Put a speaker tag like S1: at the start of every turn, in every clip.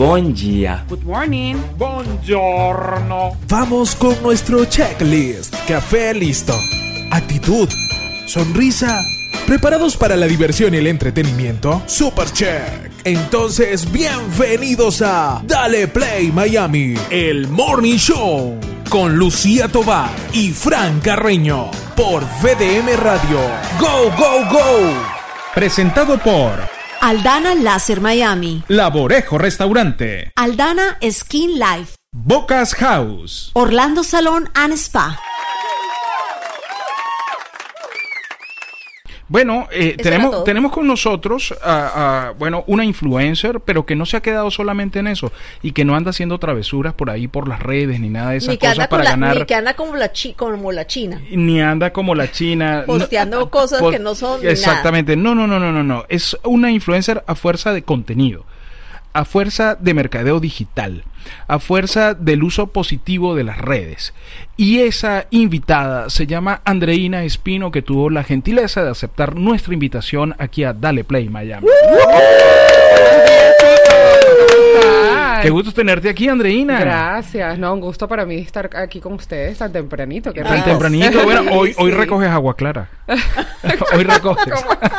S1: Bom dia.
S2: Good morning.
S3: Buongiorno.
S4: Vamos con nuestro checklist. Café listo. Actitud. Sonrisa. ¿Preparados para la diversión y el entretenimiento? Super check. Entonces, bienvenidos a Dale Play Miami, el Morning Show, con Lucía Tobar y Fran Carreño, por VDM Radio. ¡Go, go, go!
S3: Presentado por
S5: Aldana Láser Miami.
S3: Laborejo Restaurante,
S5: Aldana Skin Life.
S3: Bocas House,
S5: Orlando Salón and Spa.
S3: Bueno, eh, tenemos, tenemos con nosotros, a, a, bueno, una influencer, pero que no se ha quedado solamente en eso y que no anda haciendo travesuras por ahí, por las redes, ni nada de esas
S6: Ni que,
S3: cosas
S6: anda
S3: para
S6: la,
S3: ganar.
S6: ni que anda como la, chi- como la China.
S3: ni anda como la China.
S6: Posteando
S3: No-
S6: cosas que no son nada.
S3: Exactamente. No, no, no, no, no, no. Es una influencer a fuerza de contenido. A fuerza de mercadeo digital, a fuerza del uso positivo de las redes. Y esa invitada se llama Andreina Espino, que tuvo la gentileza de aceptar nuestra invitación aquí a Dale Play Miami. Qué gusto tenerte aquí, Andreina.
S2: Gracias, no, un gusto para mí estar aquí con ustedes tan tempranito. Qué
S3: Tan tempranito. Bueno, hoy, hoy recoges agua clara. hoy recoges.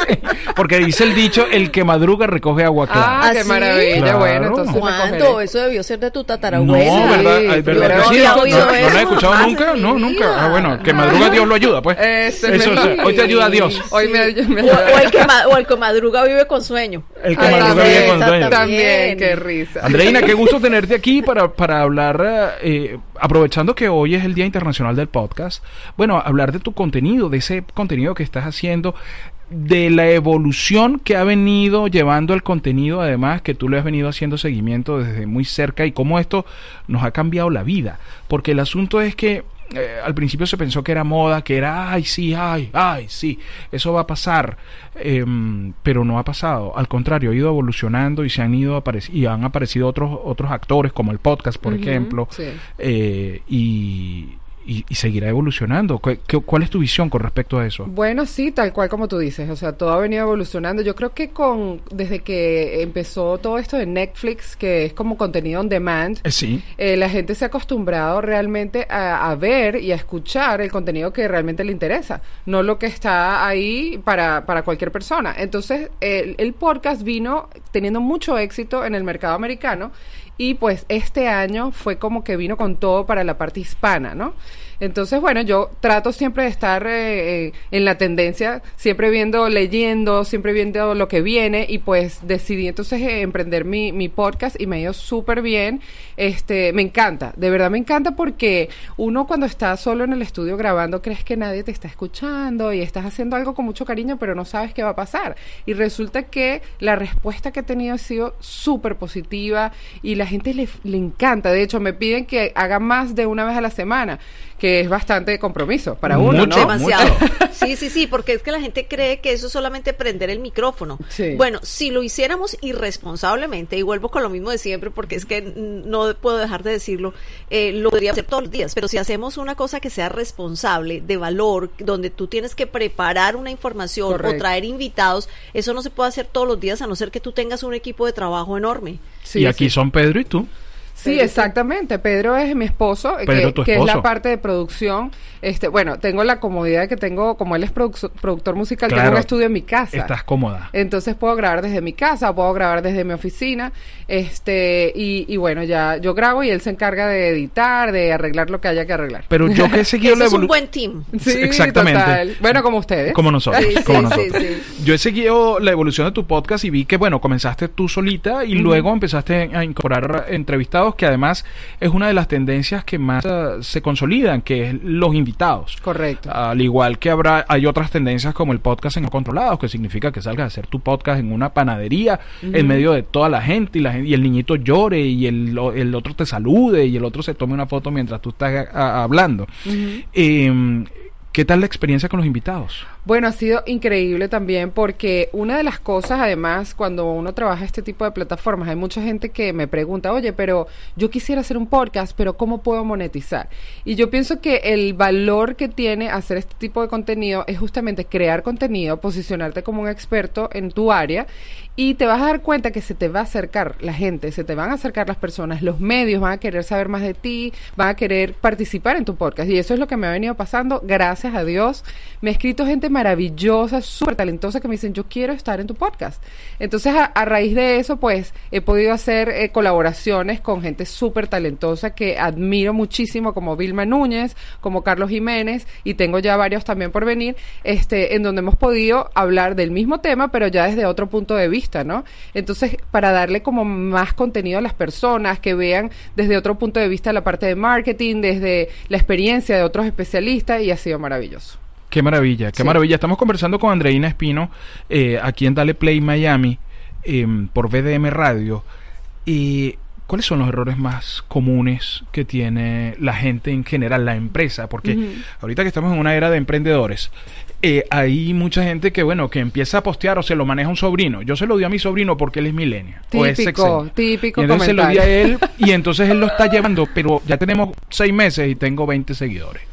S3: Porque dice el dicho, el que madruga recoge agua clara.
S2: Ah, qué
S6: ¿Ah, sí?
S2: maravilla.
S3: Claro.
S2: Bueno, entonces recogeré.
S6: Eso debió ser de tu
S3: no,
S6: tatarabuela.
S3: ¿verdad?
S2: Sí,
S3: Ay,
S2: pero
S3: ¿verdad
S2: no
S3: sí? ¿No,
S6: oído
S3: no lo he escuchado nunca? No, nunca. Ah, bueno, que madruga Dios lo ayuda, pues.
S2: Ese
S3: Eso. Hoy te ayuda Dios.
S2: Hoy me, me-
S6: O, o el que, ma- o el que madruga vive con sueño.
S3: El que
S2: Ay,
S3: madruga
S2: también,
S3: vive con sueño.
S2: También, qué risa.
S3: Andreina, qué gusto tenerte aquí para, para hablar, eh, aprovechando que hoy es el Día Internacional del Podcast, bueno, hablar de tu contenido, de ese contenido que estás haciendo, de la evolución que ha venido llevando el contenido, además que tú le has venido haciendo seguimiento desde muy cerca y cómo esto nos ha cambiado la vida. Porque el asunto es que eh, al principio se pensó que era moda, que era, ay, sí, ay, ay, sí, eso va a pasar, Em, pero no ha pasado. Al contrario, ha ido evolucionando y se han ido y han aparecido otros otros actores como el podcast, por ejemplo,
S2: sí.
S3: eh, y, y- y seguirá evolucionando. ¿Cu- qué- ¿Cuál es tu visión con respecto a eso?
S2: Bueno, sí, tal cual como tú dices, o sea, todo ha venido evolucionando. Yo creo que con desde que empezó todo esto de Netflix, que es como contenido on demand,
S3: Eh, sí.
S2: eh, la gente se ha acostumbrado realmente a, a ver y a escuchar el contenido que realmente le interesa, no lo que está ahí para, para cualquier persona. Entonces, el, el podcast vino teniendo mucho éxito en el mercado americano y pues este año fue como que vino con todo para la parte hispana, ¿no? Entonces, bueno, yo trato siempre de estar eh, eh, en la tendencia, siempre viendo, leyendo, siempre viendo lo que viene y pues decidí entonces eh, emprender mi, mi podcast y me ha ido súper bien. Este, me encanta, de verdad me encanta porque uno cuando está solo en el estudio grabando crees que nadie te está escuchando y estás haciendo algo con mucho cariño pero no sabes qué va a pasar. Y resulta que la respuesta que he tenido ha sido súper positiva y la gente le, le encanta. De hecho, me piden que haga más de una vez a la semana, que es bastante compromiso para uno,
S3: Mucho,
S2: ¿no?
S6: Demasiado. Sí, sí, sí, porque es que la gente cree que eso es solamente prender el micrófono.
S2: Sí.
S6: Bueno, si lo hiciéramos irresponsablemente, y vuelvo con lo mismo de siempre, porque es que no puedo dejar de decirlo, eh, lo podría hacer todos los días, pero si hacemos una cosa que sea responsable, de valor, donde tú tienes que preparar una información o traer invitados, eso no se puede hacer todos los días a no ser que tú tengas un equipo de trabajo enorme.
S2: Sí,
S3: y aquí
S2: sí.
S3: son Pedro y tú.
S2: Sí, exactamente. Pedro es mi esposo, eh,
S3: Pedro,
S2: que,
S3: tu
S2: que es la parte de producción. Este, bueno, tengo la comodidad que tengo, como él es produc- productor musical, tengo
S3: Claro.
S2: un estudio en mi casa.
S3: Estás cómoda.
S2: Entonces puedo grabar desde mi casa, o puedo grabar desde mi oficina, este, y, y bueno, ya yo grabo y él se encarga de editar, de arreglar lo que haya que arreglar.
S3: Pero yo que he seguido la
S6: es un buen team.
S2: Sí,
S3: Exactamente.
S2: total. Bueno, como ustedes.
S3: Como nosotros,
S6: Sí,
S3: como
S6: sí,
S3: nosotros.
S6: sí,
S3: Yo he seguido la evolución de tu podcast y vi que, bueno, comenzaste tú solita y luego empezaste a incorporar entrevistados invitados, que además es una de las tendencias que más eh, se consolidan, que es los invitados.
S2: Correcto.
S3: Al igual que habrá, hay otras tendencias como el podcast en controlados, que significa que salgas a hacer tu podcast en una panadería, en medio de toda la gente, y, la y el niñito llore, y el, el otro te salude, y el otro se tome una foto mientras tú estás a- a- hablando. Em, ¿Qué tal la experiencia con los invitados?
S2: Bueno, ha sido increíble también porque una de las cosas, además, cuando uno trabaja este tipo de plataformas, hay mucha gente que me pregunta, oye, pero yo quisiera hacer un podcast, pero ¿cómo puedo monetizar? Y yo pienso que el valor que tiene hacer este tipo de contenido es justamente crear contenido, posicionarte como un experto en tu área y te vas a dar cuenta que se te va a acercar la gente, se te van a acercar las personas, los medios van a querer saber más de ti, van a querer participar en tu podcast. Y eso es lo que me ha venido pasando, gracias a Dios. Me ha escrito gente maravillosa, súper talentosa que me dicen, yo quiero estar en tu podcast. Entonces, a, raíz de eso, pues, he podido hacer eh, colaboraciones con gente súper talentosa que admiro muchísimo, como Vilma Núñez, como Carlos Jiménez, y tengo ya varios también por venir, este, en donde hemos podido hablar del mismo tema, pero ya desde otro punto de vista, ¿no? Entonces, para darle como más contenido a las personas, que vean desde otro punto de vista la parte de marketing, desde la experiencia de otros especialistas, y ha sido maravilloso.
S3: Qué maravilla, qué
S2: Sí.
S3: maravilla. Estamos conversando con Andreina Espino eh, aquí en Dale Play Miami em, por VDM Radio. Y ¿Cuáles son los errores más comunes que tiene la gente en general, la empresa? Porque ahorita que estamos en una era de emprendedores, eh, hay mucha gente que, bueno, que empieza a postear o se lo maneja un sobrino. Yo se lo di a mi sobrino porque él es millennial. o es
S2: Típico, típico
S3: Y entonces se lo di a él y entonces él lo está llevando, pero ya tenemos seis meses y tengo 20 seguidores.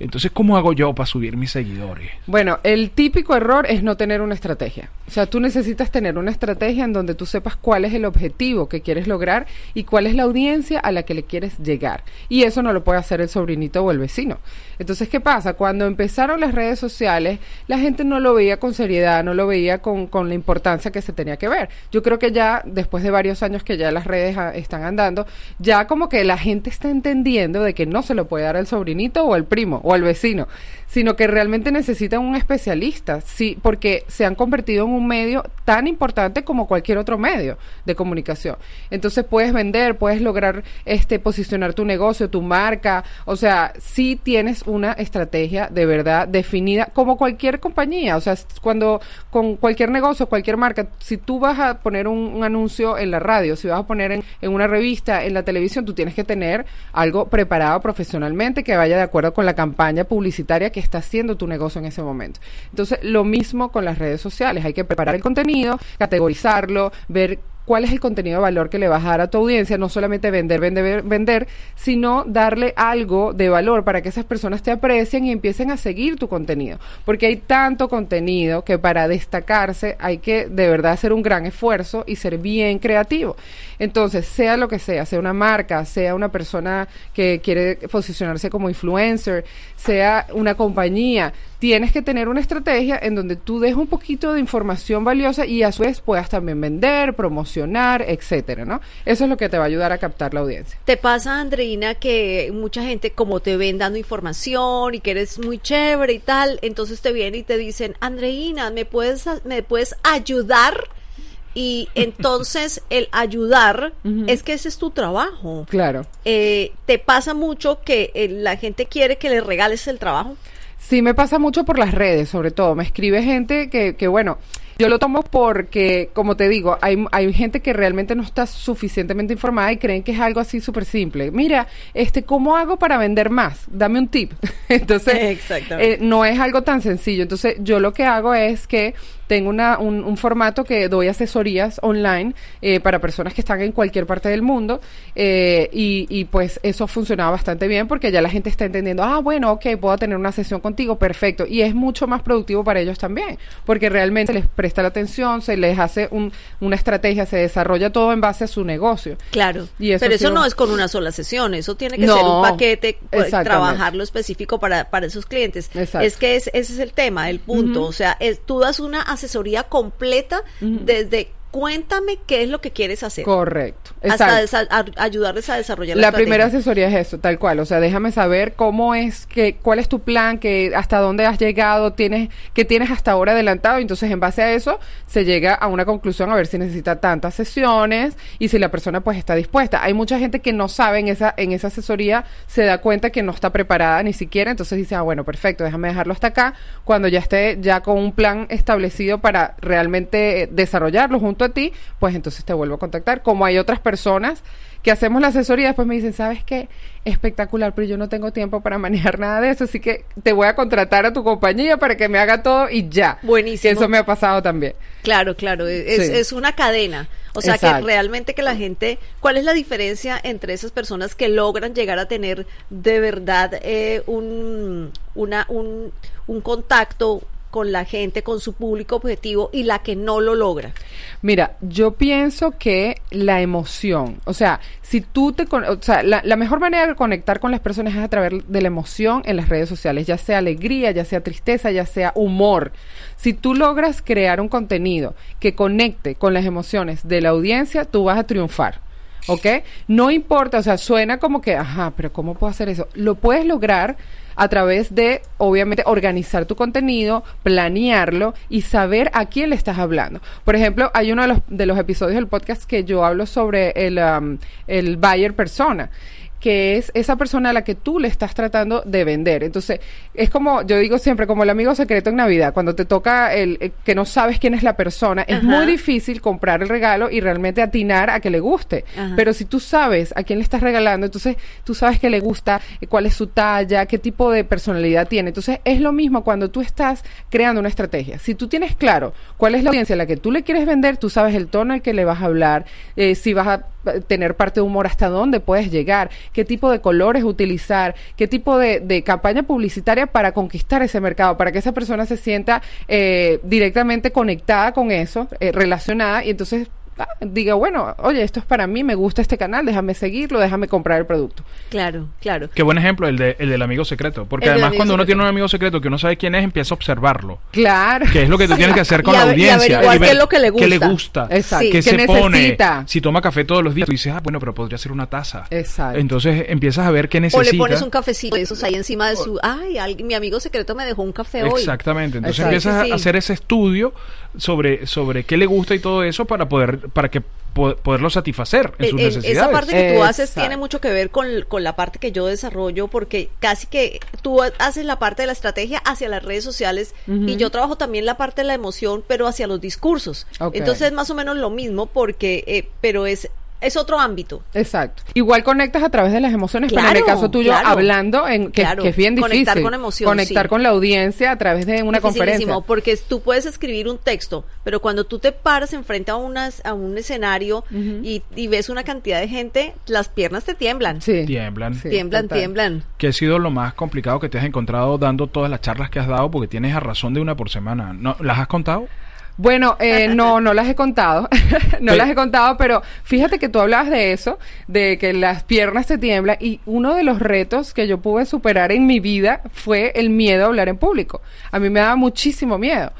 S3: Entonces, ¿cómo hago yo para subir mis seguidores?
S2: Bueno, el típico error es no tener una estrategia. O sea, tú necesitas tener una estrategia en donde tú sepas cuál es el objetivo que quieres lograr y cuál es la audiencia a la que le quieres llegar. Y eso no lo puede hacer el sobrinito o el vecino. Entonces, ¿qué pasa? Cuando empezaron las redes sociales, la gente no lo veía con seriedad, no lo veía con, la importancia que se tenía que ver. Yo creo que ya, después de varios años que ya las redes están andando, ya como que la gente está entendiendo de que no se lo puede dar al sobrinito o al primo o al vecino, sino que realmente necesitan un especialista, sí, porque se han convertido en un medio tan importante como cualquier otro medio de comunicación. Entonces puedes vender, puedes lograr este posicionar tu negocio, tu marca, o sea, sí tienes una estrategia de verdad definida como cualquier compañía, o sea, cuando con cualquier negocio, cualquier marca, si tú vas a poner un, un anuncio en la radio, si vas a poner en, en una revista, en la televisión, tú tienes que tener algo preparado profesionalmente que vaya de acuerdo con la campaña publicitaria que está haciendo tu negocio en ese momento. Entonces, lo mismo con las redes sociales, hay que preparar el contenido, categorizarlo, ver cuál es el contenido de valor que le vas a dar a tu audiencia, no solamente vender, vender, vender, sino darle algo de valor para que esas personas te aprecien y empiecen a seguir tu contenido. Porque hay tanto contenido que para destacarse hay que de verdad hacer un gran esfuerzo y ser bien creativo. Entonces, sea lo que sea, sea una marca, sea una persona que quiere posicionarse como influencer, sea una compañía, tienes que tener una estrategia en donde tú des un poquito de información valiosa y a su vez puedas también vender, promocionar, etcétera, ¿no? Eso es lo que te va a ayudar a captar la audiencia.
S6: ¿Te pasa, Andreina, que mucha gente, como te ven dando información y que eres muy chévere y tal, entonces te vienen y te dicen, Andreina, ¿me puedes, me puedes ayudar? Y entonces el ayudar es que ese es tu trabajo.
S2: Claro.
S6: Eh, ¿Te pasa mucho que eh, la gente quiere que le regales el trabajo?
S2: Sí, me pasa mucho por las redes, sobre todo. Me escribe gente que, que bueno, yo lo tomo porque, como te digo, hay, hay gente que realmente no está suficientemente informada y creen que es algo así súper simple. Mira, este, ¿cómo hago para vender más? Dame un tip. Entonces,
S6: Exactamente.
S2: eh, no es algo tan sencillo. Entonces, yo lo que hago es que tengo una, un, un formato que doy asesorías online eh, para personas que están en cualquier parte del mundo eh, y, y pues eso ha funcionado bastante bien porque ya la gente está entendiendo, ah, bueno, ok, puedo tener una sesión contigo, perfecto. Y es mucho más productivo para ellos también porque realmente les presta la atención, se les hace un- una estrategia, se desarrolla todo en base a su negocio.
S6: Claro,
S2: Y eso
S6: pero eso
S2: sido-
S6: no es con una sola sesión, eso tiene que
S2: No,
S6: ser un paquete, pues, trabajarlo específico para, para esos clientes.
S2: Exacto.
S6: Es que es- ese es el tema, el punto, o sea, es, tú das una asesoría completa desde cuéntame qué es lo que quieres hacer.
S2: Correcto.
S6: Hasta a- ayudarles a desarrollar
S2: La
S6: estrategia.
S2: primera asesoría es eso, tal cual. O sea, déjame saber cómo es que, cuál es tu plan, que hasta dónde has llegado, tienes, que tienes hasta ahora adelantado. Entonces, en base a eso, se llega a una conclusión a ver si necesita tantas sesiones y si la persona pues está dispuesta. Hay mucha gente que no sabe en esa, en esa asesoría, se da cuenta que no está preparada ni siquiera. Entonces dice, ah, bueno, perfecto, déjame dejarlo hasta acá. Cuando ya esté ya con un plan establecido para realmente eh, desarrollarlo junto a ti, pues entonces te vuelvo a contactar. Como hay otras personas que hacemos la asesoría después me dicen, ¿sabes qué? Espectacular, pero yo no tengo tiempo para manejar nada de eso, así que te voy a contratar a tu compañía para que me haga todo y ya.
S6: Buenísimo.
S2: Que eso me ha pasado también.
S6: Claro, claro, e-, es,
S2: Sí.
S6: es una cadena. O sea
S2: Exacto.
S6: que realmente que la gente, ¿cuál es la diferencia entre esas personas que logran llegar a tener de verdad eh, un, una, un, un contacto con la gente, con su público objetivo y la que no lo logra?
S2: Mira, yo pienso que la emoción, o sea, si tú te, o sea, la, la mejor manera de conectar con las personas es a través de la emoción en las redes sociales, ya sea alegría, ya sea tristeza, ya sea humor. Si tú logras crear un contenido que conecte con las emociones de la audiencia, tú vas a triunfar. ¿Ok? No importa, o sea, suena como que, ajá, pero ¿cómo puedo hacer eso? Lo puedes lograr a través de, obviamente, organizar tu contenido, planearlo y saber a quién le estás hablando. Por ejemplo, hay uno de los, de los episodios del podcast que yo hablo sobre el, um, el buyer persona que es esa persona a la que tú le estás tratando de vender. Entonces, es como, yo digo siempre, como el amigo secreto en Navidad, cuando te toca el, eh, que no sabes quién es la persona, es muy difícil comprar el regalo y realmente atinar a que le guste.
S6: Ajá.
S2: Pero si tú sabes a quién le estás regalando, entonces tú sabes que le gusta, eh, cuál es su talla, qué tipo de personalidad tiene. Entonces, es lo mismo cuando tú estás creando una estrategia. Si tú tienes claro cuál es la audiencia a la que tú le quieres vender, tú sabes el tono al que le vas a hablar, eh, si vas a tener parte de humor, hasta dónde puedes llegar, qué tipo de colores utilizar, qué tipo de, de campaña publicitaria para conquistar ese mercado, para que esa persona se sienta eh, directamente conectada con eso, eh, relacionada, y entonces ah, diga, bueno, oye, esto es para mí, me gusta este canal, déjame seguirlo, déjame comprar el producto.
S6: Claro, claro.
S3: Qué buen ejemplo el, de, el del amigo secreto. Porque
S6: El
S3: además cuando uno tiene un amigo secreto que uno sabe quién es, empieza a observarlo.
S2: Claro.
S3: Que es lo que tú tienes que hacer con
S6: Y
S3: la
S6: y
S3: audiencia.
S6: qué es lo que le
S3: qué le
S6: gusta.
S3: gusta.
S2: Exacto.
S6: Sí.
S3: ¿Qué
S2: necesita?
S3: Si toma café todos los días, tú dices, ah, bueno, pero podría ser una taza.
S2: Exacto.
S3: Entonces empiezas a ver qué
S6: O
S3: necesita.
S6: le pones un cafecito de esos ahí encima de su... Ay, alguien- mi amigo secreto me dejó un café hoy.
S3: Exactamente. Entonces
S2: Exacto.
S3: empiezas
S6: Sí, sí.
S3: a hacer ese estudio sobre, sobre qué le gusta y todo eso para poder, para que po- poderlo satisfacer en
S6: Eh,
S3: sus
S6: eh,
S3: necesidades.
S6: Esa parte que tú haces
S2: Exacto.
S6: tiene mucho que ver con, con la parte que yo desarrollo, porque casi que tú haces la parte de la estrategia hacia las redes sociales y yo trabajo también la parte de la emoción, pero hacia los discursos. Entonces es más o menos lo mismo, porque, eh, pero es, es otro ámbito.
S2: Exacto. Igual conectas a través de las emociones, pero en el
S6: Claro,
S2: caso tuyo
S6: claro.
S2: hablando, en, que,
S6: Claro,
S2: que es bien difícil.
S6: conectar con emoción,
S2: Conectar
S6: sí.
S2: con la audiencia a través de una conferencia.
S6: Porque tú puedes escribir un texto, pero cuando tú te paras enfrente a, unas, a un escenario y, y ves una cantidad de gente, las piernas te tiemblan.
S2: Sí.
S3: Tiemblan.
S2: Sí,
S6: tiemblan,
S2: total.
S6: tiemblan.
S3: ¿Qué ha sido lo más complicado que te has encontrado dando todas las charlas que has dado? Porque tienes a razón de una por semana. ¿No, ¿Las has contado?
S2: Bueno, eh, no, no las he contado, no
S3: Pero-
S2: las he contado, pero fíjate que tú hablabas de eso, de que las piernas te tiemblan y uno de los retos que yo pude superar en mi vida fue el miedo a hablar en público. A mí me daba muchísimo miedo,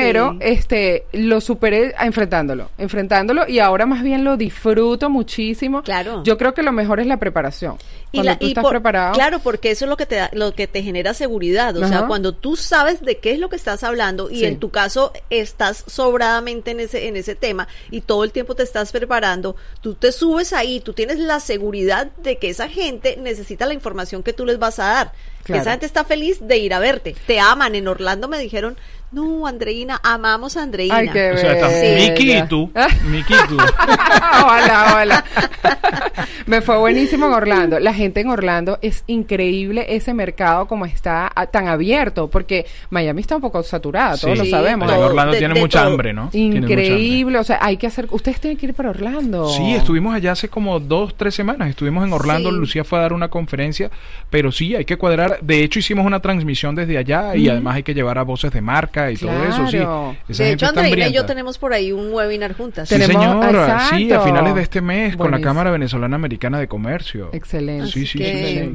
S2: pero
S6: Sí.
S2: este lo superé enfrentándolo, enfrentándolo y ahora más bien lo disfruto muchísimo.
S6: Claro.
S2: Yo creo que lo mejor es la preparación.
S6: Y
S2: Cuando
S6: la-
S2: tú
S6: y
S2: estás
S6: por-
S2: preparado.
S6: Claro, porque eso es lo que te da- lo que te genera seguridad. O sea, cuando tú sabes de qué es lo que estás hablando y
S2: Sí.
S6: en tu caso estás sobradamente en ese, en ese tema y todo el tiempo te estás preparando, tú te subes ahí, tú tienes la seguridad de que esa gente necesita la información que tú les vas a dar.
S2: Claro.
S6: esa gente está feliz de ir a verte. Te aman. En Orlando me dijeron, no, Andreina, amamos a Andreina.
S2: Ay, qué
S3: O sea. Miki y tú. Miki y tú.
S2: hola, hola. Me fue buenísimo en Orlando. La gente en Orlando es increíble ese mercado como está tan abierto, porque Miami está un poco saturada, todos
S3: Sí.
S2: lo sabemos.
S3: En Orlando
S6: de- de
S3: mucha
S6: todo.
S3: hambre, ¿no? Hambre.
S2: Increíble, o sea, hay que hacer, ustedes tienen que ir para Orlando.
S3: Sí, estuvimos allá hace como dos, tres semanas. Estuvimos en Orlando.
S6: Sí.
S3: Lucía fue a dar una conferencia. Pero sí, hay que cuadrar. De hecho, hicimos una transmisión desde allá. Y además hay que llevar a voces de marca y todo eso. Sí.
S2: Claro.
S3: Esa
S6: de
S3: gente
S6: hecho,
S3: está
S6: Andreina y yo tenemos por ahí un webinar juntas.
S3: Sí,
S2: Tenemos-
S3: señora. Sí, a finales de este mes con la
S2: Buenísimo.
S3: Cámara Venezolana Americana de Comercio.
S2: Excelente.
S3: Sí, sí,
S6: que,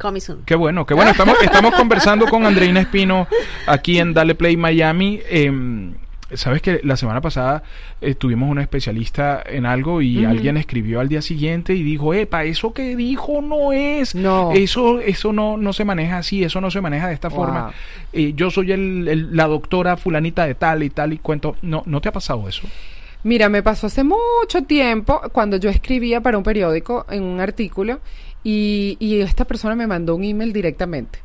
S3: sí,
S6: soon.
S3: Qué bueno, qué bueno. Estamos, estamos conversando con Andreina Espino aquí en Dale Play Miami. Eh, Sabes que la semana pasada eh, tuvimos una especialista en algo y alguien escribió al día siguiente y dijo, epa, eso que dijo no es,
S2: No.
S3: eso, eso no, no se maneja así, eso no se maneja de esta
S2: Wow.
S3: forma. Eh, yo soy el- el- la doctora fulanita de tal y tal y cuento. No, ¿no te ha pasado eso?
S2: Mira, me pasó hace mucho tiempo cuando yo escribía para un periódico en un artículo y, y esta persona me mandó un email directamente,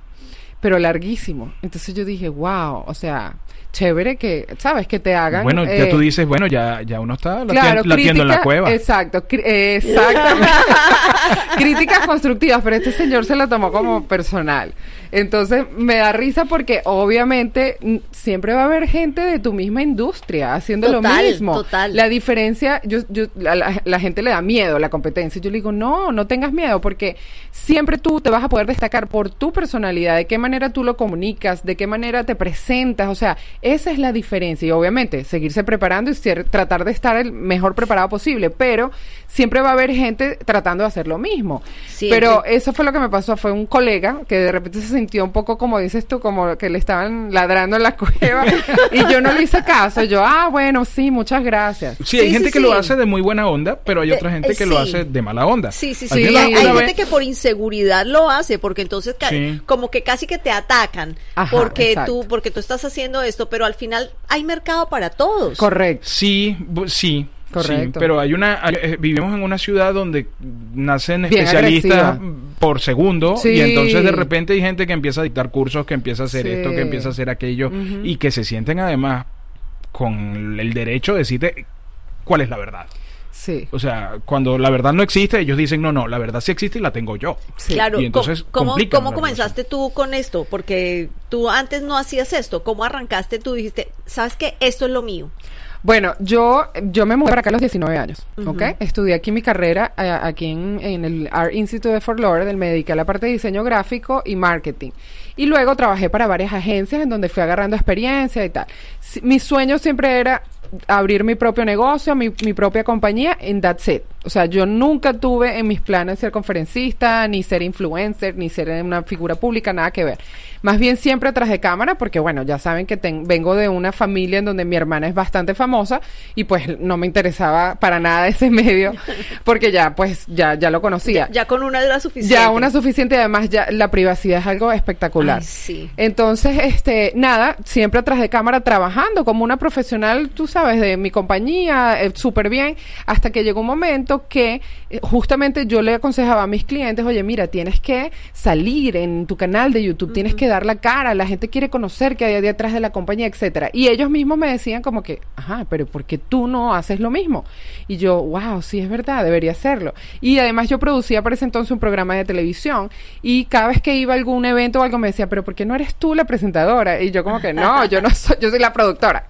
S2: pero larguísimo. Entonces yo dije, wow, o sea, chévere que, ¿sabes? Que te hagan...
S3: Bueno, ya
S2: eh,
S3: tú dices, bueno, ya, ya uno está
S2: Claro,
S3: latiendo, latiendo en la cueva.
S2: Exacto, eh, exactamente. Críticas constructivas, pero este señor se lo tomó como personal. Entonces me da risa porque obviamente siempre va a haber gente de tu misma industria haciendo
S6: Total,
S2: lo mismo.
S6: total.
S2: La diferencia, yo, yo, la, la- gente le da miedo a la competencia. Yo le digo, no, no tengas miedo porque siempre tú te vas a poder destacar por tu personalidad, de qué manera tú lo comunicas, de qué manera te presentas. O sea, esa es la diferencia. Y obviamente seguirse preparando y ser- tratar de estar el mejor preparado posible. Pero siempre va a haber gente tratando de hacer lo mismo.
S6: Siempre.
S2: Pero eso fue lo que me pasó. Fue un colega que de repente se sintió un poco, como dices tú, como que le estaban ladrando en la cueva. y yo no le hice caso. Yo, ah, bueno, sí, muchas gracias.
S3: Sí, hay
S6: Sí,
S3: gente
S6: sí,
S3: que lo hace de muy buena onda, pero hay
S6: De-
S3: otra gente
S6: eh,
S3: que lo hace de mala onda.
S6: Sí, sí, sí. Hay, gente que por inseguridad lo hace, porque entonces como que casi que te atacan,
S2: Ajá,
S6: porque
S2: exacto.
S6: tú, porque tú estás haciendo esto, pero al final hay mercado para todos.
S2: Correcto.
S3: Sí, sí.
S2: Correcto.
S3: sí, pero hay una hay- eh, vivimos en una ciudad donde nacen
S2: Bien
S3: especialistas
S2: agresiva.
S3: por segundo
S2: Sí.
S3: y entonces de repente hay gente que empieza a dictar cursos, que empieza a hacer
S2: Sí.
S3: esto, que empieza a hacer aquello y que se sienten además con el derecho de decirte cuál es la verdad.
S2: Sí.
S3: O sea, cuando la verdad no existe, ellos dicen, no, no, la verdad sí existe y la tengo yo.
S2: sí.
S6: Claro,
S3: Y entonces
S6: ¿cómo- ¿cómo,
S3: complican
S6: cómo
S3: la
S6: comenzaste tú con esto? Porque tú antes no hacías esto. ¿Cómo arrancaste? Tú dijiste, ¿sabes qué? Esto es lo mío.
S2: Bueno, yo, yo me mudé para acá a los 19 años, ¿ok? Estudié aquí mi carrera, eh, aquí en, en el Art Institute de Fort Lauderdale, me dediqué a la parte de diseño gráfico y marketing. Y luego trabajé para varias agencias en donde fui agarrando experiencia y tal. Si- mi sueño siempre era abrir mi propio negocio, mi, mi propia compañía, en that's it. O sea, yo nunca tuve en mis planes ser conferencista, ni ser influencer, ni ser una figura pública, nada que ver. Más bien siempre tras de cámara, porque bueno, ya saben que ten- vengo de una familia en donde mi hermana es bastante famosa y pues no me interesaba para nada ese medio, porque ya pues ya, ya lo conocía.
S6: Ya, ya con una era suficiente.
S2: Ya una suficiente además ya la privacidad es algo espectacular.
S6: Ay, sí.
S2: Entonces, este, nada, siempre atrás de cámara trabajando como una profesional, tú sabes, de mi compañía, eh, súper bien, hasta que llegó un momento que eh, justamente yo le aconsejaba a mis clientes, oye, mira, tienes que salir en tu canal de YouTube, tienes que dar la cara, la gente quiere conocer qué hay detrás de la compañía, etcétera. Y ellos mismos me decían como que, ajá, pero ¿por qué tú no haces lo mismo? Y yo, wow, sí es verdad, debería hacerlo. Y además yo producía para ese entonces un programa de televisión y cada vez que iba a algún evento o algo me decía, pero ¿por qué no eres tú la presentadora? Y yo como que no, yo no soy, yo soy la productora.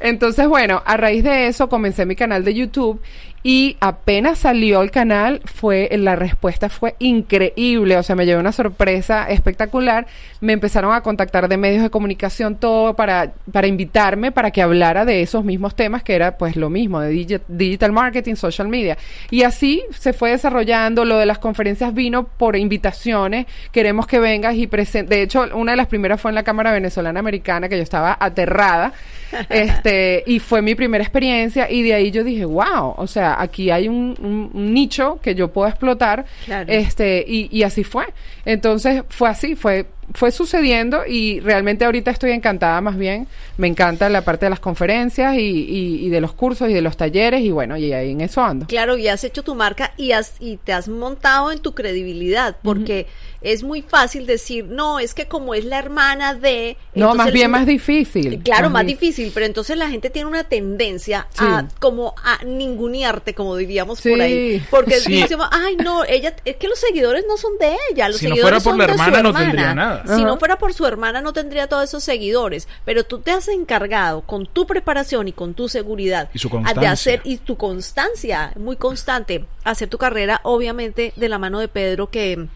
S2: entonces, bueno, a raíz de eso comencé mi canal de YouTube y apenas salió el canal, fue la respuesta fue increíble, o sea, me llevé una sorpresa espectacular. Me empezaron a contactar de medios de comunicación todo para para invitarme para que hablara de esos mismos temas que era pues lo mismo de digi- digital marketing, social media. Y así se fue desarrollando lo de las conferencias vino por invitaciones, queremos que vengas y presente. De hecho, una de las primeras fue en la Cámara Venezolana Americana que yo estaba aterrada. Este, y fue mi primera experiencia y de ahí yo dije, wow, o sea, aquí hay un, un- un nicho que yo puedo explotar.
S6: Claro.
S2: Este, y, y así fue. Entonces fue así, fue, fue sucediendo y realmente ahorita estoy encantada más bien. Me encanta la parte de las conferencias y, y- y de los cursos y de los talleres y bueno, y ahí en eso ando.
S6: Claro, y has hecho tu marca y, has, y te has montado en tu credibilidad, porque es muy fácil decir, no, es que como es la hermana de...
S2: No, más bien más difícil.
S6: Claro, más
S2: di-
S6: difícil, pero entonces la gente tiene una tendencia
S2: Sí.
S6: a como a ningunearte, como diríamos
S2: Sí.
S6: por ahí. Porque
S3: Sí.
S6: decimos, ay, no, ella, es que los seguidores no son de ella, los
S3: Si no
S6: seguidores
S3: fuera por
S6: son
S3: la
S6: de su
S3: hermana, no tendría nada.
S6: Si no fuera por su hermana, no tendría todos esos seguidores. Pero tú te has encargado con tu preparación y con tu seguridad
S3: Y su
S6: de hacer y tu constancia, muy constante, hacer tu carrera, obviamente, de la mano de Pedro, que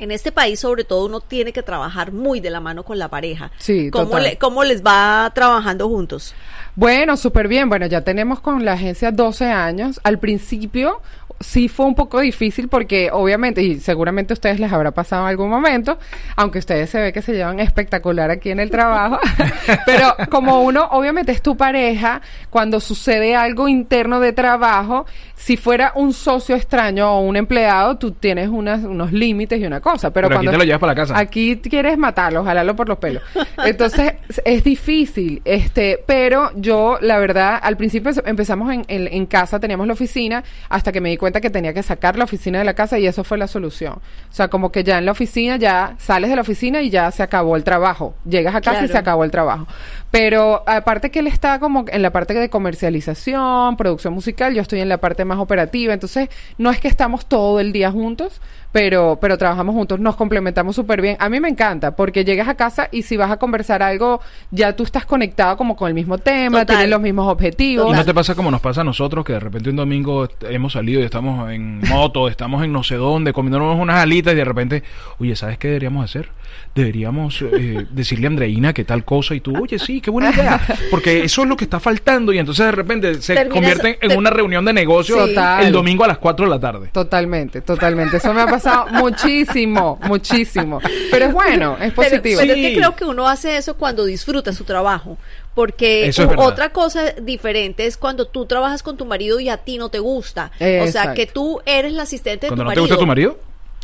S6: en este país, sobre todo, uno tiene que trabajar muy de la mano con la pareja.
S2: Sí,
S6: ¿Cómo,
S2: total.
S6: le- ¿Cómo les va trabajando juntos?
S2: Bueno, súper bien. Bueno, ya tenemos con la agencia 12 años. Al principio sí fue un poco difícil porque obviamente, y seguramente a ustedes les habrá pasado en algún momento, aunque ustedes se ve que se llevan espectacular aquí en el trabajo, pero como uno, obviamente es tu pareja, cuando sucede algo interno de trabajo, si fuera un socio extraño o un empleado, tú tienes unas, unos límites y una cosa. Pero,
S3: Pero aquí
S2: cuando
S3: te lo llevas para la casa.
S2: Aquí quieres matarlo, jalarlo por los pelos. Entonces, es difícil, este, pero yo, la verdad, al principio empezamos en, en, en casa, teníamos la oficina, hasta que me di cuenta que tenía que sacar la oficina de la casa y eso fue la solución. O sea, como que ya en la oficina, ya sales de la oficina y ya se acabó el trabajo. Llegas a casa y se acabó el trabajo. Pero aparte que él está como en la parte de comercialización, producción musical, yo estoy en la parte más operativa. Entonces, no es que estamos todo el día juntos, pero, pero trabajamos juntos, nos complementamos súper bien. A mí me encanta porque llegas a casa y si vas a conversar algo, ya tú estás conectado como con el mismo tema,
S6: Total.
S2: tienes los mismos objetivos.
S3: ¿Y no te pasa como nos pasa a nosotros, que de repente un domingo hemos salido y estamos en moto, estamos en no sé dónde, comiéndonos unas alitas y de repente, oye, ¿sabes qué deberíamos hacer? Deberíamos eh, decirle a Andreina que tal cosa y tú, oye, sí, qué buena idea. Porque eso es lo que está faltando y entonces de repente se
S6: Terminas-
S3: convierte en una reunión de negocios
S2: Sí.
S3: El domingo a las 4 de la tarde.
S2: Totalmente, totalmente. Eso me ha pasado muchísimo, muchísimo. Pero es bueno, es positivo.
S6: pero
S3: Sí.
S6: es que creo que uno hace eso cuando disfruta su trabajo. Porque
S3: es
S6: otra cosa diferente es cuando tú trabajas con tu marido y a ti no te gusta. O sea, que tú eres la asistente de
S3: Cuando
S6: tu
S3: no te gusta tu marido.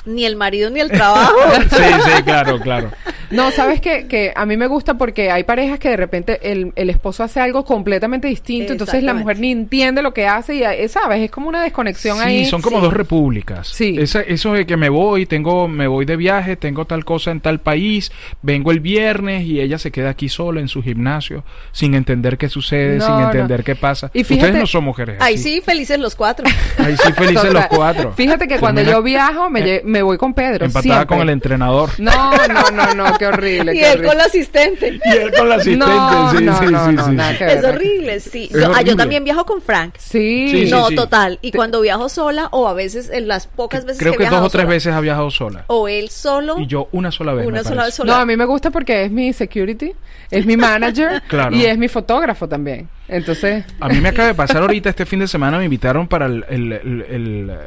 S6: Ni el marido ni el trabajo.
S3: Sí, sí, claro, claro.
S2: No, sabes que, que a mí me gusta porque hay parejas que de repente el, el esposo hace algo completamente distinto, entonces la mujer ni entiende lo que hace y eh, sabes, es como una desconexión
S3: Sí,
S2: ahí.
S3: son como
S6: Sí.
S3: dos repúblicas.
S2: Sí.
S3: Esa- eso de que me voy, tengo, me voy de viaje, tengo tal cosa en tal país, vengo el viernes y ella se queda aquí sola en su gimnasio, sin entender qué sucede,
S2: No,
S3: sin
S2: no.
S3: entender qué pasa.
S2: Y fíjate-
S3: Ustedes no son mujeres.
S6: Ahí sí, felices los cuatro.
S3: Ahí sí felices
S2: Total.
S3: los cuatro.
S2: Fíjate que cuando
S3: Termina
S2: yo viajo me, lle- me voy con Pedro.
S3: Empatada
S2: siempre.
S3: con el entrenador.
S2: No, no, no, no, qué horrible.
S6: y
S2: qué
S6: él
S2: horrible.
S6: con la asistente.
S3: Y él con la asistente,
S2: No,
S3: sí,
S2: no,
S3: sí,
S2: no,
S3: sí,
S2: no,
S3: sí.
S2: nada que ver.
S6: Es horrible, sí.
S3: Es
S6: Yo, ah, también viajo con Frank.
S2: Sí.
S6: No,
S3: sí.
S6: total. Y
S3: Te-
S6: cuando viajo sola, o a veces en las pocas veces
S3: Creo
S6: que,
S3: dos o tres
S6: sola,
S3: veces ha viajado sola.
S6: O él solo.
S3: Y yo una sola vez.
S6: Una sola vez sola.
S2: No, a mí me gusta porque es mi security, es mi manager
S3: Claro.
S2: y es mi fotógrafo también. Entonces,
S3: A mí me acaba de pasar ahorita este fin de semana, me invitaron para el, el, el, el,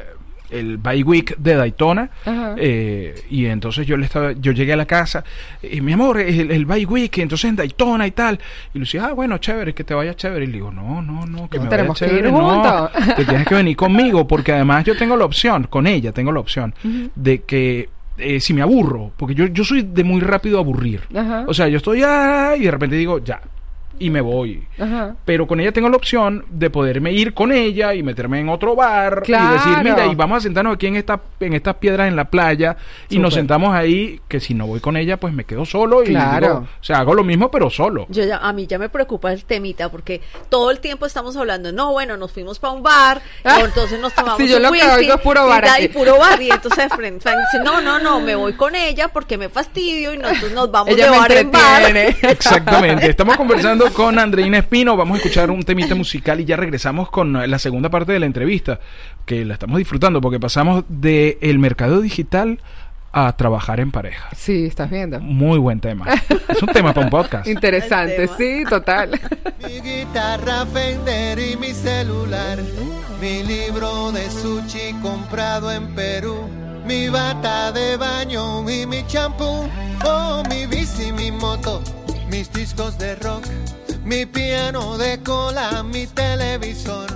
S3: el Bike Week de Daytona eh, y entonces yo le estaba yo llegué a la casa y mi amor el, el Bike Week entonces en Daytona y tal. Y Lucía ah bueno chévere que te vaya chévere y le digo no no no que me vaya
S2: tenemos que
S3: chévere no te tienes que venir conmigo porque además yo tengo la opción con ella tengo la opción de que eh, si me aburro porque yo yo soy de muy rápido aburrir.
S2: Ajá.
S3: o sea yo estoy ah, y de repente digo ya y me voy
S2: ajá.
S3: pero con ella tengo la opción de poderme ir con ella y meterme en otro bar
S2: Claro.
S3: y decir, mira, y vamos a sentarnos aquí en esta en estas piedras en la playa y nos sentamos ahí, que si no voy con ella, pues me quedo solo y
S2: Claro.
S3: digo, o sea, hago lo mismo pero solo.
S6: Yo ya, a mí ya me preocupa el temita porque todo el tiempo estamos hablando, no, bueno, nos fuimos para un bar,
S2: Ah,
S6: o entonces nos tomamos
S2: sí, yo
S6: un
S2: lo
S6: whisky,
S2: es puro
S6: y
S2: bar.
S6: Y puro bar, y entonces Frank, dice, no, no, no, me voy con ella porque me fastidio y nosotros nos vamos
S2: Ella
S6: de bar en bar.
S3: Exactamente. Estamos conversando con Andreina Espino. Vamos a escuchar un temita musical y ya regresamos con la segunda parte de la entrevista, que la estamos disfrutando porque pasamos de el mercado digital a trabajar en pareja.
S2: Sí, estás viendo.
S3: Muy buen tema. Es un tema para un podcast.
S2: Interesante, sí, total.
S1: Mi guitarra Fender y mi celular, mi libro de sushi comprado en Perú, mi bata de baño y mi champú, oh mi bici, mi moto, mis discos de rock, mi piano de cola, mi televisor,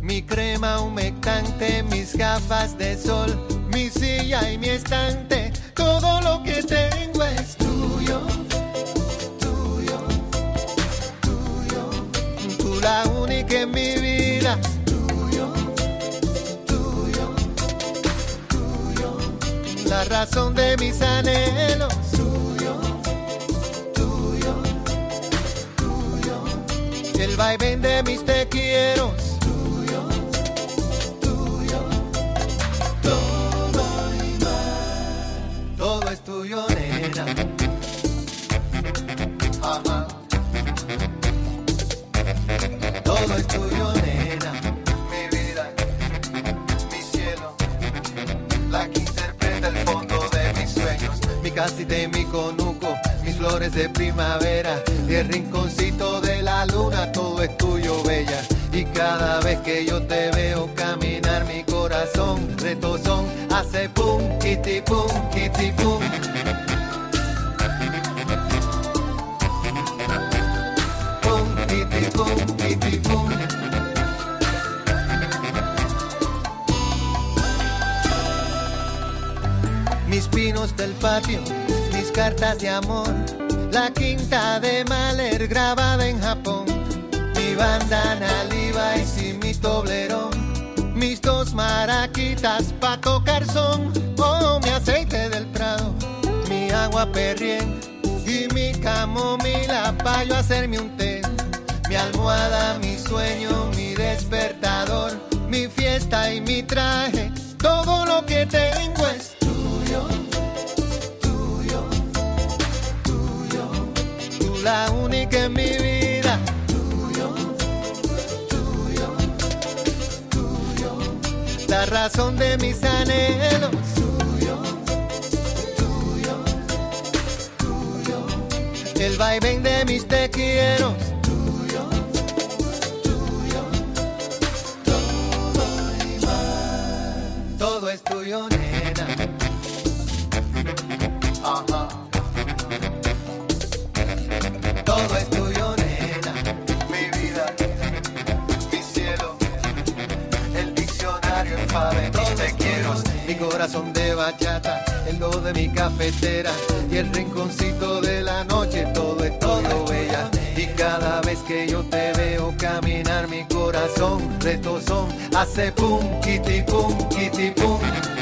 S1: mi crema humectante, mis gafas de sol, mi silla y mi estante, todo lo que tengo es tuyo, tuyo tuyo, tú la única en mi vida, tuyo, tuyo, tuyo, la razón de mis anhelos, el vaivén de mis te quiero, tuyo, tuyo, todo y más, todo es tuyo, nena. Ajá. Todo es tuyo, nena. Mi vida, mi cielo. La que interpreta el fondo de mis sueños. Mi casita y mi conuco. Mis flores de primavera. Y el rinconcito la luna, todo es tuyo, bella. Y cada vez que yo te veo caminar, mi corazón retozón hace pum, kitty pum, kitty pum. Pum, kitty pum, kitty pum. Mis pinos del patio, mis cartas de amor, la quinta de Mahler grabada en Japón, mi bandana Levi's y mi toblerón, mis dos maraquitas pa' tocar son, oh, mi aceite del Prado, mi agua perrien y mi camomila pa' yo hacerme un té, mi almohada, mi sueño, mi despertador, mi fiesta y mi traje, todo lo que tengo es tuyo, tuyo, tuyo, tú la única en mi vida, la razón de mis anhelos, tuyo, tuyo, tuyo, el vaivén de mis te quiero, tuyo, tuyo, todo y más, todo es tuyo, mi corazón de bachata, el do de mi cafetera y el rinconcito de la noche, todo es todo bella. Y cada vez que yo te veo caminar, mi corazón retozón hace pum, kitty pum, pum. Pum,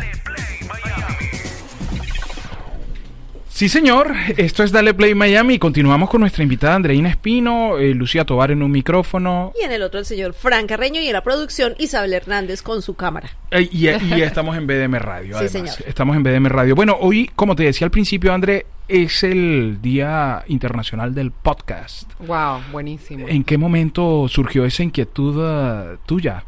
S3: Sí, señor. Esto es Dale Play Miami y continuamos con nuestra invitada Andreina Espino, eh, Lucía Tobar en un micrófono.
S6: Y en el otro el señor Fran Carreño y en la producción Isabel Hernández con su cámara.
S3: Eh, y, y estamos en BDM Radio.
S6: Sí, señor.
S3: Estamos en BDM Radio. Bueno, hoy, como te decía al principio, André, es el Día Internacional del Podcast.
S2: Wow, buenísimo.
S3: ¿En qué momento surgió esa inquietud eh, tuya?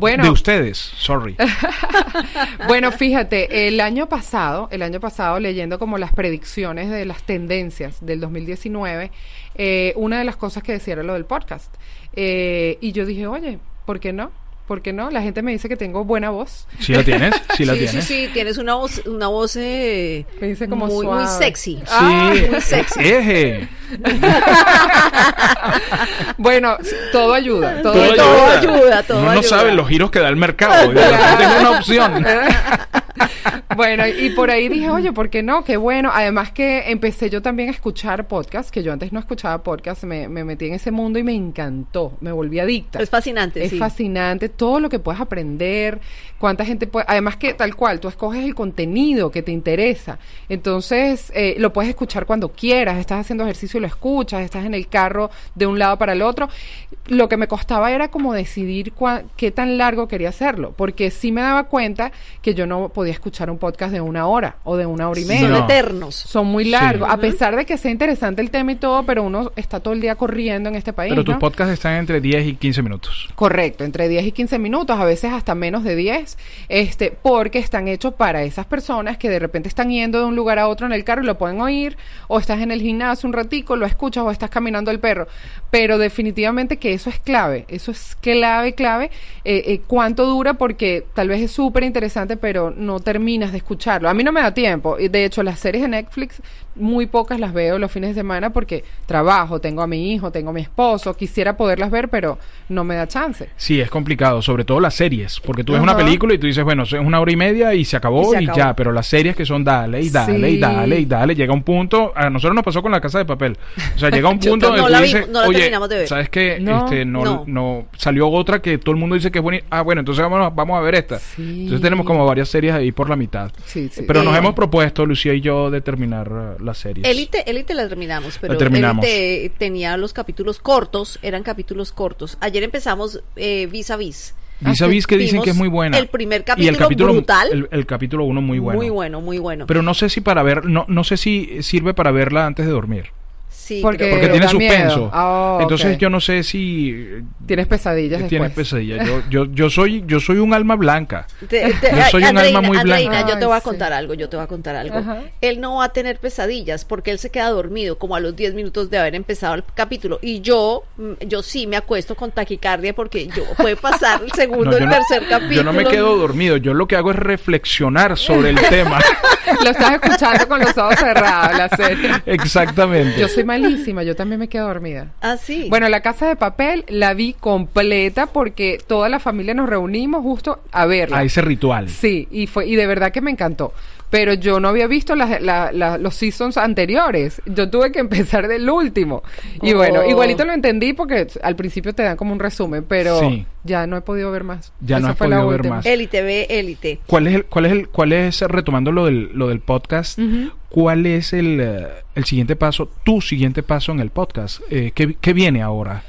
S2: Bueno,
S3: De ustedes, sorry.
S2: Bueno, fíjate, el año pasado, el año pasado leyendo como las predicciones de las tendencias del 2019, eh, una de las cosas que decía era lo del podcast. Eh, y yo dije, oye, ¿por qué no? ¿Por qué no? La gente me dice que tengo buena voz.
S3: ¿Sí la tienes? ¿Sí la
S6: sí,
S3: tienes?
S6: sí, sí, tienes una voz, una voz eh,
S2: Me dice como
S6: muy,
S2: suave.
S6: muy sexy.
S3: Sí.
S6: Ah, muy sexy.
S3: Eje.
S2: Bueno, todo ayuda. Todo,
S3: Todo
S2: ayuda.
S6: todo ayuda, todo
S3: Uno no sabe los giros que da el mercado. Y de tengo una opción.
S2: bueno, y por ahí dije, oye, ¿por qué no? Qué bueno. Además que empecé yo también a escuchar podcast, que yo antes no escuchaba podcast, me, me metí en ese mundo y me encantó, me volví adicta.
S6: Es fascinante,
S2: Es
S6: sí.
S2: fascinante todo lo que puedes aprender, cuánta gente puede, además que tal cual, tú escoges el contenido que te interesa, entonces eh, lo puedes escuchar cuando quieras, estás haciendo ejercicio y lo escuchas, estás en el carro de un lado para el otro. Lo que me costaba era como decidir cua- qué tan largo quería hacerlo, porque sí me daba cuenta que yo no podía escuchar un podcast de una hora o de una hora y media.
S6: Son
S3: No.
S6: eternos.
S2: Son muy
S3: Sí.
S2: largos, a pesar de que sea interesante el tema y todo, pero uno está todo el día corriendo en este país.
S3: Pero tus
S2: ¿no?
S3: podcasts están entre 10 y 15 minutos.
S2: Correcto, entre 10 y 15 minutos, a veces hasta menos de 10, este, porque están hechos para esas personas que de repente están yendo de un lugar a otro en el carro y lo pueden oír, o estás en el gimnasio un ratico, lo escuchas o estás caminando el perro. Pero definitivamente que eso es clave, eso es clave, clave. Eh, eh, ¿Cuánto dura? Porque tal vez es súper interesante, pero no terminas de escucharlo. A mí no me da tiempo. De hecho, las series de Netflix, muy pocas las veo los fines de semana porque trabajo, tengo a mi hijo, tengo a mi esposo, quisiera poderlas ver, pero no me da chance.
S3: Sí, es complicado, sobre todo las series, porque tú ves una película y tú dices, bueno, es una hora y media y se acabó
S6: Y se
S3: y,
S6: acabó.
S3: ya, pero las series que son dale y dale y dale y dale, llega un punto, a nosotros nos pasó con la casa de papel, o sea, llega un punto
S6: no
S3: donde
S6: la
S3: tú
S6: vi-
S3: dices,
S6: no la
S3: oye,
S6: terminamos de ver".
S3: ¿sabes qué?
S2: No,
S3: este, no,
S6: no.
S3: no, salió otra que todo el mundo dice que es buena, ah, bueno, entonces vamos, vamos a ver esta.
S2: Sí.
S3: Entonces tenemos como varias series ahí por la mitad.
S2: Sí, sí.
S3: Pero nos hemos propuesto, Lucía y yo, de terminar uh, las series.
S6: Élite, Élite la terminamos, pero
S3: terminamos.
S6: Élite tenía los capítulos cortos, eran capítulos cortos. Ayer empezamos eh, vis a vis.
S3: Vis a vis que dicen que es muy buena.
S6: el primer
S3: Y el
S6: capítulo
S3: capítulo
S6: brutal.
S3: El, el capítulo uno muy bueno.
S6: Muy bueno, muy bueno.
S3: Pero no sé si para ver, no, no sé si sirve para verla antes de dormir.
S6: Sí,
S2: Porque-
S3: tiene suspenso.
S2: Ah, ok.
S3: Entonces yo no sé si eh,
S2: Tienes pesadillas
S3: tienes
S2: después.
S3: pesadilla. Yo, yo, yo soy, yo soy un alma blanca.
S6: Te- te-
S3: Yo soy un
S6: Andreina,
S3: alma muy
S6: Andreina,
S2: blanca.
S6: yo te voy a contar algo, yo te voy a contar algo.
S2: Ajá.
S6: Él no va a tener pesadillas porque él se queda dormido como a los 10 minutos de haber empezado el capítulo. Y yo, mm, yo sí me acuesto con taquicardia porque yo puede pasar el segundo
S3: No,
S6: el
S3: no,
S6: tercer capítulo.
S3: yo no me quedo dormido. Yo lo que hago es reflexionar sobre el tema.
S2: Lo estás escuchando con los ojos cerrados, la serie.
S3: Exactamente.
S2: Yo soy malísima, yo también me quedo dormida.
S6: Ah, sí.
S2: Bueno, La Casa de Papel la vi completa porque toda la familia nos reunimos justo a verla.
S3: A ese ritual.
S2: Sí, y fue y de verdad que me encantó. Pero yo no había visto las- la- la- los seasons anteriores. Yo tuve que empezar del último. Y
S6: Oh.
S2: bueno, igualito lo entendí porque al principio te dan como un resumen, pero
S3: Sí.
S2: Ya no he podido ver más.
S3: Ya no
S2: Esa la
S3: podido ver más.
S6: Élite, ve Élite.
S3: ¿Cuál es el, cuál es el, cuál es, retomando lo del, lo del podcast, cuál es el, eh, el siguiente paso, tu siguiente paso en el podcast? Eh, ¿qué, qué viene ahora?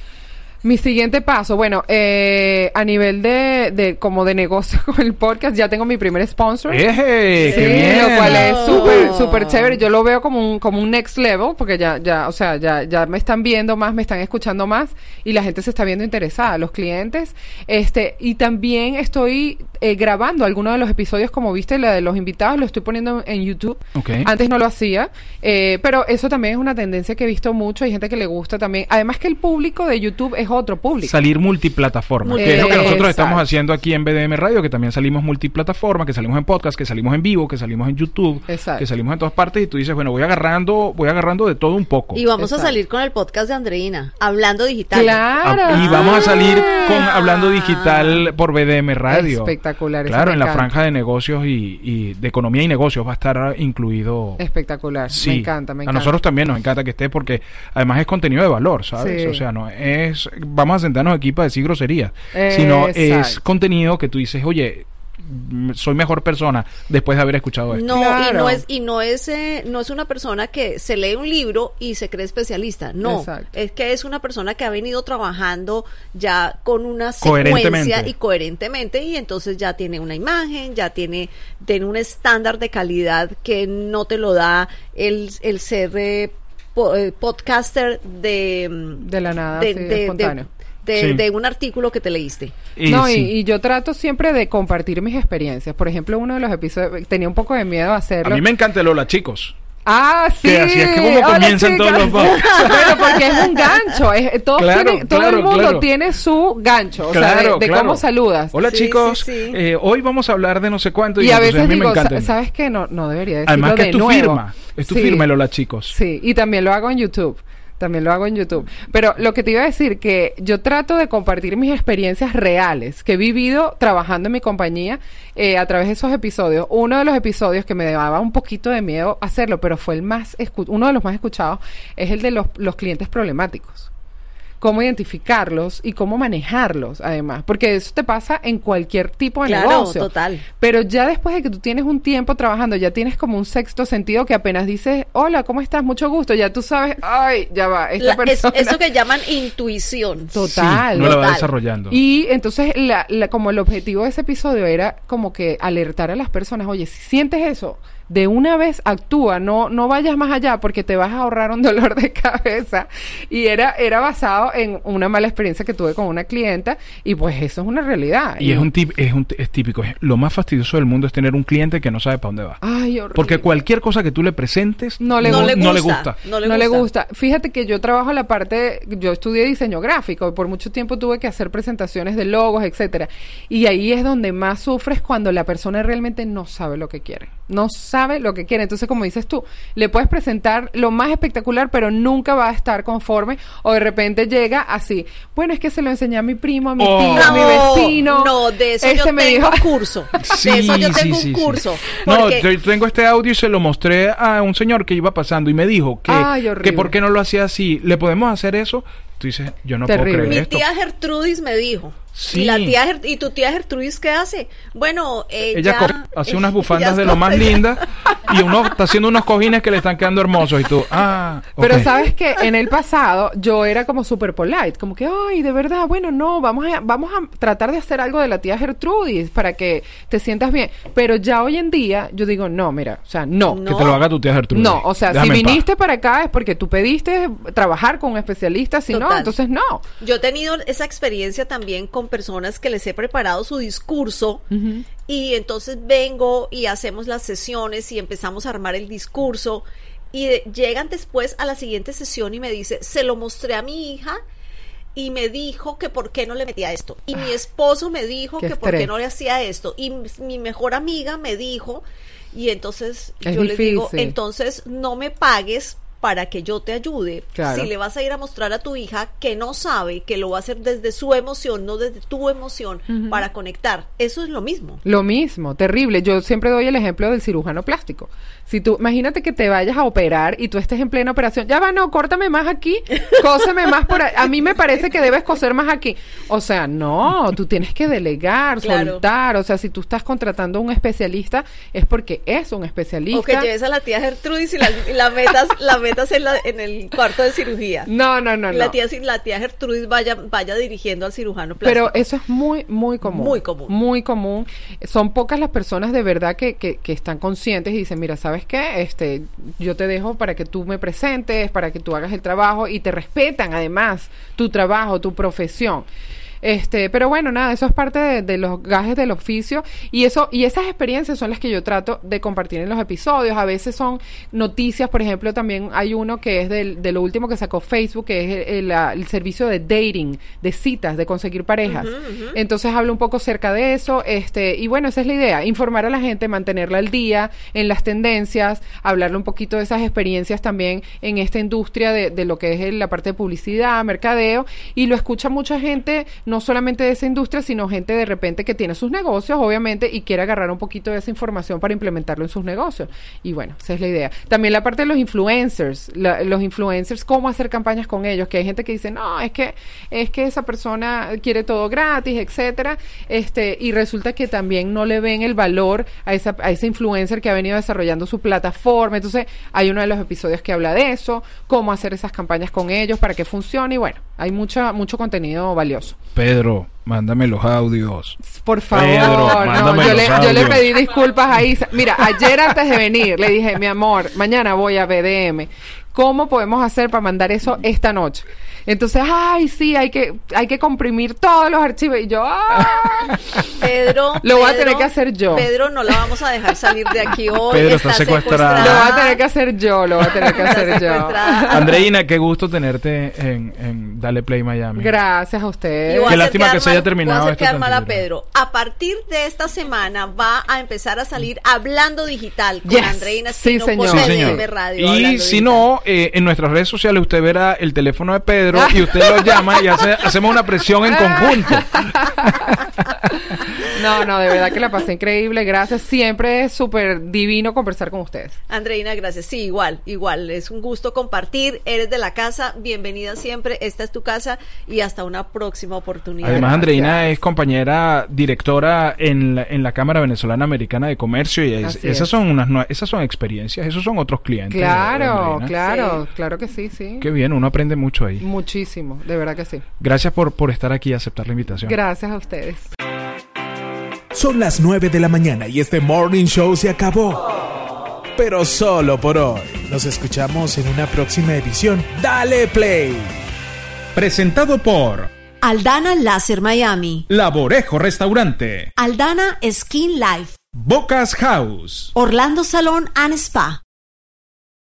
S2: Mi siguiente paso, bueno, eh, a nivel de, de como de negocio con el podcast, ya tengo mi primer sponsor.
S3: ¡Eje!
S2: Sí,
S3: ¡Qué bien!
S2: lo cual es súper, súper chévere. Yo lo veo como un, como un next level, porque ya, ya, o sea, ya, ya me están viendo más, me están escuchando más y la gente se está viendo interesada, los clientes. Este, y también estoy eh, grabando algunos de los episodios, como viste, la de los invitados, lo estoy poniendo en YouTube.
S3: Ok.
S2: Antes no lo hacía, eh, pero eso también es una tendencia que he visto mucho. Hay gente que le gusta también. Además que el público de YouTube es otro público.
S3: Salir multiplataforma,
S6: Multi-
S3: que es lo que nosotros
S2: Exacto.
S3: estamos haciendo aquí en BDM Radio, que también salimos multiplataforma, que salimos en podcast, que salimos en vivo, que salimos en YouTube,
S2: Exacto.
S3: que salimos en todas partes y tú dices, bueno, voy agarrando, voy agarrando de todo un poco.
S6: Y vamos
S2: Exacto.
S6: a salir con el podcast de Andreina, hablando digital.
S2: Claro.
S3: Ah, y vamos a salir con
S6: Ah.
S3: hablando digital por BDM Radio.
S2: Espectacular,
S3: Claro, en la franja de negocios y, y de economía y negocios va a estar incluido.
S2: Espectacular.
S3: Sí,
S2: Me encanta, me
S3: a nosotros también nos encanta que esté porque además es contenido de valor, ¿sabes?
S2: Sí.
S3: O sea, no es vamos a sentarnos aquí para decir groserías, sino es contenido que tú dices, oye, soy mejor persona después de haber escuchado esto.
S6: No, y no es y no es eh, no es una persona que se lee un libro y se cree especialista. No,
S2: Exacto.
S6: es que es una persona que ha venido trabajando ya con una secuencia y coherentemente y entonces ya tiene una imagen, ya tiene tiene un estándar de calidad que no te lo da el el ser eh, po- eh, podcaster de mm,
S2: De la nada,
S6: de,
S2: sí,
S6: de-
S2: espontáneo.
S6: de-
S3: Sí.
S6: de un artículo que te leíste.
S3: Y
S2: no, y,
S3: sí.
S2: y yo trato siempre de compartir mis experiencias. Por ejemplo, uno de los episodios, tenía un poco de miedo a
S3: a
S2: hacerlo.
S3: mí me encanta Lola, chicos.
S2: Ah, sí.
S3: Que así es que como
S2: Hola,
S3: comienzan todos los podcasts.
S2: bueno, porque es un gancho. Es, todos
S3: Claro,
S2: tienen- todo
S3: claro,
S2: el mundo
S3: claro.
S2: tiene su gancho. O sea, de, de
S3: claro.
S2: cómo saludas.
S3: Hola
S6: Sí,
S3: chicos,
S6: sí, sí.
S3: eh, hoy vamos a hablar de no sé cuánto
S2: Y a
S3: entonces
S2: veces
S3: mí me
S2: digo,
S3: encanta.
S2: sa- ¿sabes qué? No, no debería decirlo
S3: Además que
S2: de
S3: es tu
S2: nuevo.
S3: firma, es tu
S2: Sí.
S3: firma el Hola chicos.
S2: Sí, y también lo hago en YouTube. También lo hago en YouTube. Pero lo que te iba a decir, que yo trato de compartir mis experiencias reales que he vivido trabajando en mi compañía eh, a través de esos episodios. Uno de los episodios que me daba un poquito de miedo hacerlo, pero fue el más uno de los más escuchados, es el de los, los clientes problemáticos. Cómo identificarlos y cómo manejarlos, además. Porque eso te pasa en cualquier tipo de
S6: Claro,
S2: negocio.
S6: total.
S2: Pero ya después de que tú tienes un tiempo trabajando, ya tienes como un sexto sentido que apenas dices, hola, ¿cómo estás? Mucho gusto. Ya tú sabes, ay, ya va, esta
S6: La- es-
S2: persona.
S6: eso que llaman intuición.
S2: Total.
S3: Sí, no la va
S6: total.
S3: desarrollando.
S2: Y entonces, la, la- como el objetivo de ese episodio era como que alertar a las personas, oye, si sientes eso, de una vez actúa, no, no vayas más allá porque te vas a ahorrar un dolor de cabeza. Y era, era basado en una mala experiencia que tuve con una clienta y pues eso es una realidad.
S3: Y es un tip, es un es típico. es- Lo más fastidioso del mundo es tener un cliente que no sabe para dónde va.
S2: Ay, horrible.
S3: Porque cualquier cosa que tú le presentes
S2: No le
S6: no,
S2: gusta.
S6: le
S3: no le
S6: gusta,
S3: gusta.
S6: No le
S2: no
S6: gusta.
S2: le gusta. Fíjate que yo trabajo la parte, yo estudié diseño gráfico y por mucho tiempo tuve que hacer presentaciones de logos, etcétera. Y ahí es donde más sufres cuando la persona realmente no sabe lo que quiere. No sabe lo que quiere. Entonces, como dices tú, le puedes presentar lo más espectacular, pero nunca va a estar conforme. O de repente llega así. Bueno, es que se lo enseñé a mi primo, a mi
S3: Oh.
S2: tío, a mi vecino.
S6: No, de eso
S2: Este
S6: yo
S2: me
S6: tengo
S2: dijo-
S6: un curso.
S3: Sí,
S6: de eso yo
S3: sí,
S6: tengo
S3: sí,
S6: un
S3: sí.
S6: curso.
S3: No, yo tengo este audio y se lo mostré a un señor que iba pasando y me dijo que,
S2: Ay,
S3: que por qué no lo hacía así. ¿Le podemos hacer eso? Tú dices, yo no
S2: Terrible.
S3: puedo
S6: Mi
S3: creer esto.
S6: tía Gertrudis me dijo.
S3: Sí.
S6: ¿Y, la tía Ger- ¿Y tu tía Gertrudis qué hace? Bueno, ella...
S3: Ella hace unas bufandas de lo más lindas y uno está haciendo unos cojines que le están quedando hermosos y tú, ah,
S2: Pero sabes que en el pasado yo era como super polite, como que, ay, de verdad, bueno, no, vamos a, vamos a tratar de hacer algo de la tía Gertrudis para que te sientas bien. Pero ya hoy en día yo digo, no, mira, o sea, no.
S6: No.
S3: Que te lo haga tu tía Gertrude.
S2: No, o sea,
S3: Déjame
S2: si viniste para acá es porque tú pediste trabajar con un especialista, si no, Entonces no.
S6: Yo he tenido esa experiencia también con personas que les he preparado su discurso y entonces vengo y hacemos las sesiones y empezamos a armar el discurso y de- llegan después a la siguiente sesión y me dice, se lo mostré a mi hija y me dijo que por qué no le metía esto. Y mi esposo me dijo que por qué no le hacía esto. Y mi mejor amiga me dijo, y entonces
S2: Es
S6: yo le digo, entonces no me pagues para que yo te ayude.
S2: Claro.
S6: Si le vas a ir a mostrar a tu hija que no sabe, que lo va a hacer desde su emoción, no desde tu emoción, para conectar. Eso es lo mismo.
S2: Lo mismo, terrible. Yo siempre doy el ejemplo del cirujano plástico. Si tú, imagínate que te vayas a operar y tú estés en plena operación, ya va, no, córtame más aquí, cóseme más por ahí. A mí me parece que debes coser más aquí. O sea, no, tú tienes que delegar,
S6: Claro.
S2: soltar. O sea, si tú estás contratando a un especialista, es porque es un especialista.
S6: O que lleves a la tía Gertrudis y la, y la metas, la metas en, la- en el cuarto de cirugía.
S2: No, no, no,
S6: la
S2: no.
S6: tía, la tía Gertrudis vaya, vaya dirigiendo al cirujano plástico.
S2: Pero eso es muy, muy común.
S6: Muy común.
S2: Muy común. Son pocas las personas de verdad que, que, que están conscientes y dicen, mira, ¿sabes qué? Este, yo te dejo para que tú me presentes, para que tú hagas el trabajo y te respetan además tu trabajo, tu profesión. Este, pero bueno, nada, eso es parte de, de los gajes del oficio y eso y esas experiencias son las que yo trato de compartir en los episodios. A veces son noticias, por ejemplo, también hay uno que es del, de lo último que sacó Facebook, que es el, el, la- el servicio de dating, de citas, de conseguir parejas. Entonces hablo un poco acerca de eso, este, y bueno, esa es la idea, informar a la gente, mantenerla al día en las tendencias, hablarle un poquito de esas experiencias también en esta industria de, de lo que es el- la parte de publicidad, mercadeo, y lo escucha mucha gente, no solamente de esa industria, sino gente de repente que tiene sus negocios, obviamente, y quiere agarrar un poquito de esa información para implementarlo en sus negocios. Y bueno, esa es la idea. También la parte de los influencers, la- los influencers, cómo hacer campañas con ellos, que hay gente que dice, no, es que, es que esa persona quiere todo gratis, etcétera, este, y resulta que también no le ven el valor a esa, a ese influencer que ha venido desarrollando su plataforma. Entonces, hay uno de los episodios que habla de eso, cómo hacer esas campañas con ellos para que funcione, y bueno, hay mucha, mucho contenido valioso.
S3: Pedro, mándame los audios.
S2: Por favor,
S3: Pedro,
S2: no,
S3: mándame
S2: yo, le,
S3: los
S2: yo le
S3: audios.
S2: pedí disculpas a Isa. Mira, ayer antes de venir le dije, mi amor, mañana voy a BDM. ¿Cómo podemos hacer para mandar eso esta noche? Entonces, ay, sí, hay que, hay que comprimir todos los archivos. Y yo, ¡ah!
S6: Pedro.
S2: Lo voy a
S6: Pedro,
S2: tener que hacer yo.
S6: Pedro, no la vamos a dejar salir de aquí hoy.
S3: Pedro está secuestrada.
S2: Lo voy a tener que hacer yo, lo voy a tener que
S6: Está
S2: hacer yo.
S3: Andreina, qué gusto tenerte en, en Dale Play Miami.
S2: Gracias a ustedes.
S3: Qué lástima que se haya terminado
S6: Voy a quedar mal a. Pedro. A partir de esta semana va a empezar a salir Hablando Digital con
S2: Yes.
S6: Andreina
S2: Sí,
S6: por
S2: señor.
S3: Sí,
S6: BDM
S3: señor.
S6: Radio.
S3: Y si
S6: Digital.
S3: no, eh, en nuestras redes sociales usted verá el teléfono de Pedro y usted lo llama y hace- hacemos una presión en conjunto.
S2: No, no, de verdad que la pasé increíble. Gracias. Siempre es súper divino conversar con ustedes.
S6: Andreina, gracias. Sí, igual, igual. Es un gusto compartir. Eres de la casa. Bienvenida siempre. Esta es tu casa y hasta una próxima oportunidad.
S3: Además, Andreina
S2: Gracias.
S3: es compañera directora en la, en la Cámara Venezolana Americana de Comercio y es- esas
S2: es.
S3: son unas esas son experiencias, esos son otros clientes.
S2: Claro, claro, claro que sí, sí.
S3: Qué bien, uno aprende mucho ahí.
S2: Muchísimo, de verdad que sí.
S3: Gracias por, por estar aquí y aceptar la invitación.
S2: Gracias a ustedes.
S4: Son las 9 de la mañana y este morning show se acabó. Pero solo por hoy. Nos escuchamos en una próxima edición. Dale play.
S3: Presentado por
S6: Aldana Láser Miami.
S3: Laborejo Restaurante.
S6: Aldana Skin Life.
S3: Bocas House.
S6: Orlando Salón and Spa.